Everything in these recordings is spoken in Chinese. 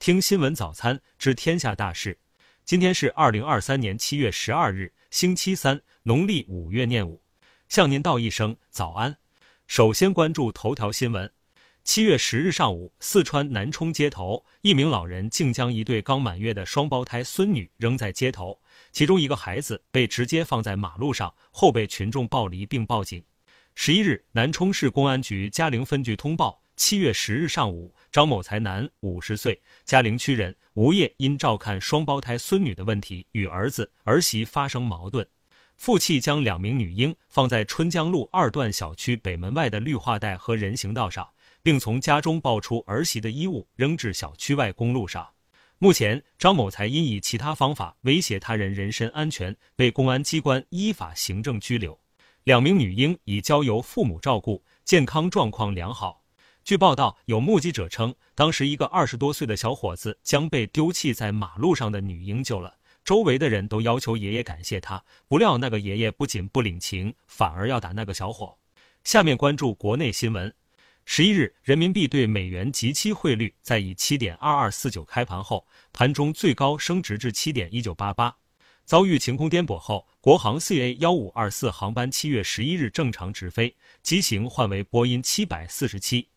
听新闻早餐知天下大事。今天是二零二三年七月十二日，星期三，农历五月廿五。向您道一声早安。首先关注头条新闻。七月十日上午，四川南充街头，一名老人竟将一对刚满月的双胞胎孙女扔在街头，其中一个孩子被直接放在马路上，后被群众抱离并报警。十一日，南充市公安局嘉陵分局通报：七月十日上午，张某才男，五十岁，嘉陵区人，无业，因照看双胞胎孙女的问题与儿子儿媳发生矛盾，负气将两名女婴放在春江路二段小区北门外的绿化带和人行道上，并从家中抱出儿媳的衣物扔至小区外公路上。目前，张某才因以其他方法威胁他人人身安全，被公安机关依法行政拘留。两名女婴已交由父母照顾，健康状况良好。据报道，有目击者称，当时一个二十多岁的小伙子将被丢弃在马路上的女婴救了，周围的人都要求爷爷感谢他，不料那个爷爷不仅不领情，反而要打那个小伙。下面关注国内新闻。十一日，人民币对美元即期汇率在以七点二二四九开盘后，盘中最高升值至七点一九八八。遭遇晴空颠簸后，国航 CA 幺五二四航班七月十一日正常直飞，机型换为波音七百四十七。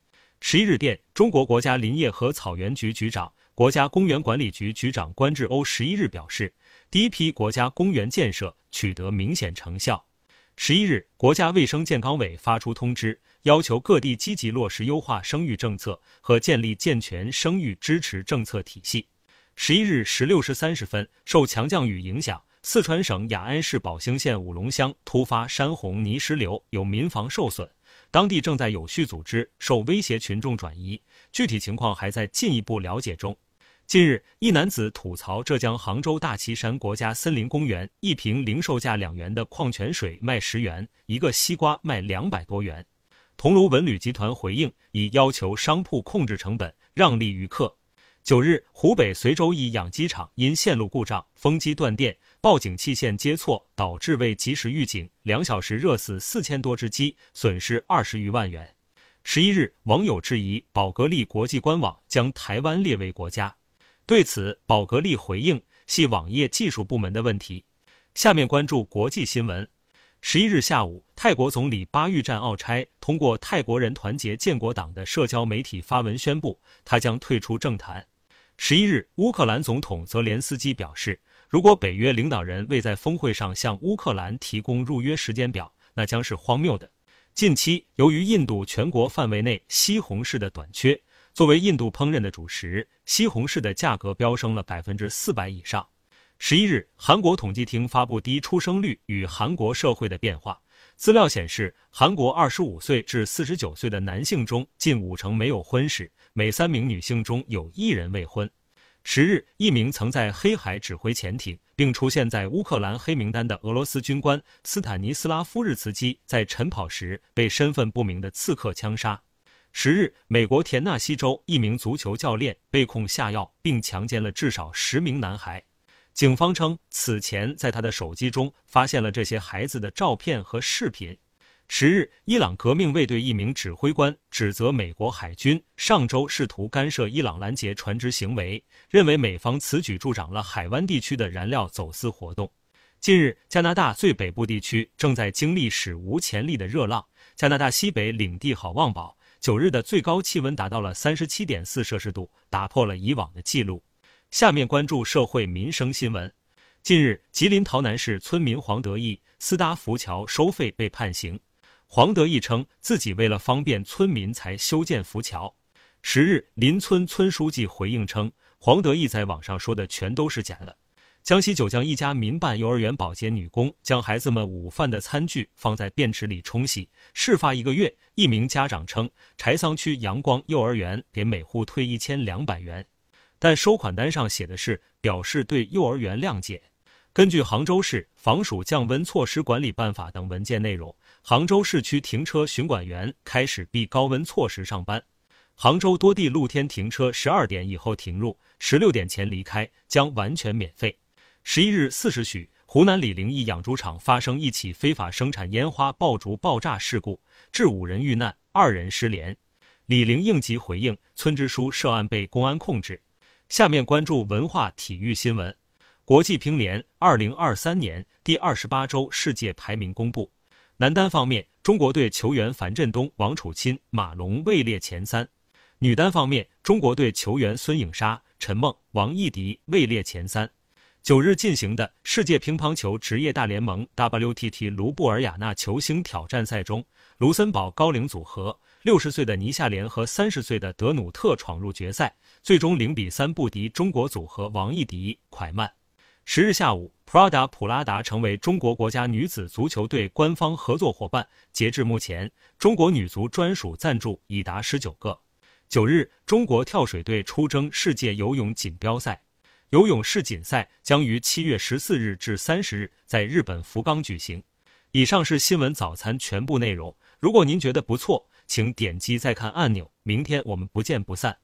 十一日电，中国国家林业和草原局局长、国家公园管理局局长关志欧十一日表示，第一批国家公园建设取得明显成效。十一日，国家卫生健康委发出通知，要求各地积极落实优化生育政策和建立健全生育支持政策体系。十一日十六时三十分，受强降雨影响，四川省雅安市宝兴县五龙乡突发山洪泥石流，有民房受损，当地正在有序组织受威胁群众转移，具体情况还在进一步了解中。近日，一男子吐槽浙江杭州大旗山国家森林公园一瓶零售价两元的矿泉水卖十元，一个西瓜卖两百多元。桐庐文旅集团回应，已要求商铺控制成本，让利于客。九日，湖北随州一养鸡场因线路故障，风机断电，报警器线接错，导致未及时预警，两小时热死四千多只鸡，损失二十余万元。十一日，网友质疑宝格丽国际官网将台湾列为国家，对此，宝格丽回应系网页技术部门的问题。下面关注国际新闻。十一日下午，泰国总理巴育占奥差通过泰国人团结建国党的社交媒体发文宣布，他将退出政坛。十一日，乌克兰总统泽连斯基表示，如果北约领导人未在峰会上向乌克兰提供入约时间表，那将是荒谬的。近期，由于印度全国范围内西红柿的短缺，作为印度烹饪的主食，西红柿的价格飙升了百分之四百以上。十一日，韩国统计厅发布低出生率与韩国社会的变化。资料显示，韩国二十五岁至四十九岁的男性中，近五成没有婚史；每三名女性中有一人未婚。十日，一名曾在黑海指挥潜艇并出现在乌克兰黑名单的俄罗斯军官斯坦尼斯拉夫日茨基，在晨跑时被身份不明的刺客枪杀。十日，美国田纳西州一名足球教练被控下药并强奸了至少十名男孩。警方称，此前在他的手机中发现了这些孩子的照片和视频。十日，伊朗革命卫队一名指挥官指责美国海军上周试图干涉伊朗拦截船只行为，认为美方此举助长了海湾地区的燃料走私活动。近日，加拿大最北部地区正在经历史无前例的热浪。加拿大西北领地好望堡九日的最高气温达到了三十七点四摄氏度，打破了以往的记录。下面关注社会民生新闻。近日，吉林洮南市村民黄德义私搭浮桥收费被判刑。黄德义称自己为了方便村民才修建浮桥。十日，邻村村书记回应称，黄德义在网上说的全都是假的。江西九江一家民办幼儿园保洁女工将孩子们午饭的餐具放在便池里冲洗。事发一个月，一名家长称，柴桑区阳光幼儿园给每户退一千两百元。但收款单上写的是表示对幼儿园谅解。根据杭州市防暑降温措施管理办法等文件内容，杭州市区停车巡管员开始避高温措施上班。杭州多地露天停车十二点以后停入，十六点前离开将完全免费。十一日四时许，湖南醴陵一养猪场发生一起非法生产烟花爆竹爆炸事故，致五人遇难，二人失联。醴陵应急回应，村支书涉案被公安控制。下面关注文化体育新闻。国际乒联二零二三年第二十八周世界排名公布。男单方面，中国队球员樊振东、王楚钦、马龙位列前三；女单方面，中国队球员孙颖莎、陈梦、王艺迪位列前三。九日进行的世界乒乓球职业大联盟 WTT 卢布尔雅纳球星挑战赛中，卢森堡高龄组合六十岁的倪夏莲和三十岁的德努特闯入决赛，最终零比三不敌中国组合王艺迪、蒯曼。十日下午，Prada 普拉达成为中国国家女子足球队官方合作伙伴。截至目前，中国女足专属赞助已达十九个。九日，中国跳水队出征世界游泳锦标赛，游泳世锦赛将于七月十四日至三十日在日本福冈举行。以上是新闻早餐全部内容。如果您觉得不错，请点击再看按钮。明天我们不见不散。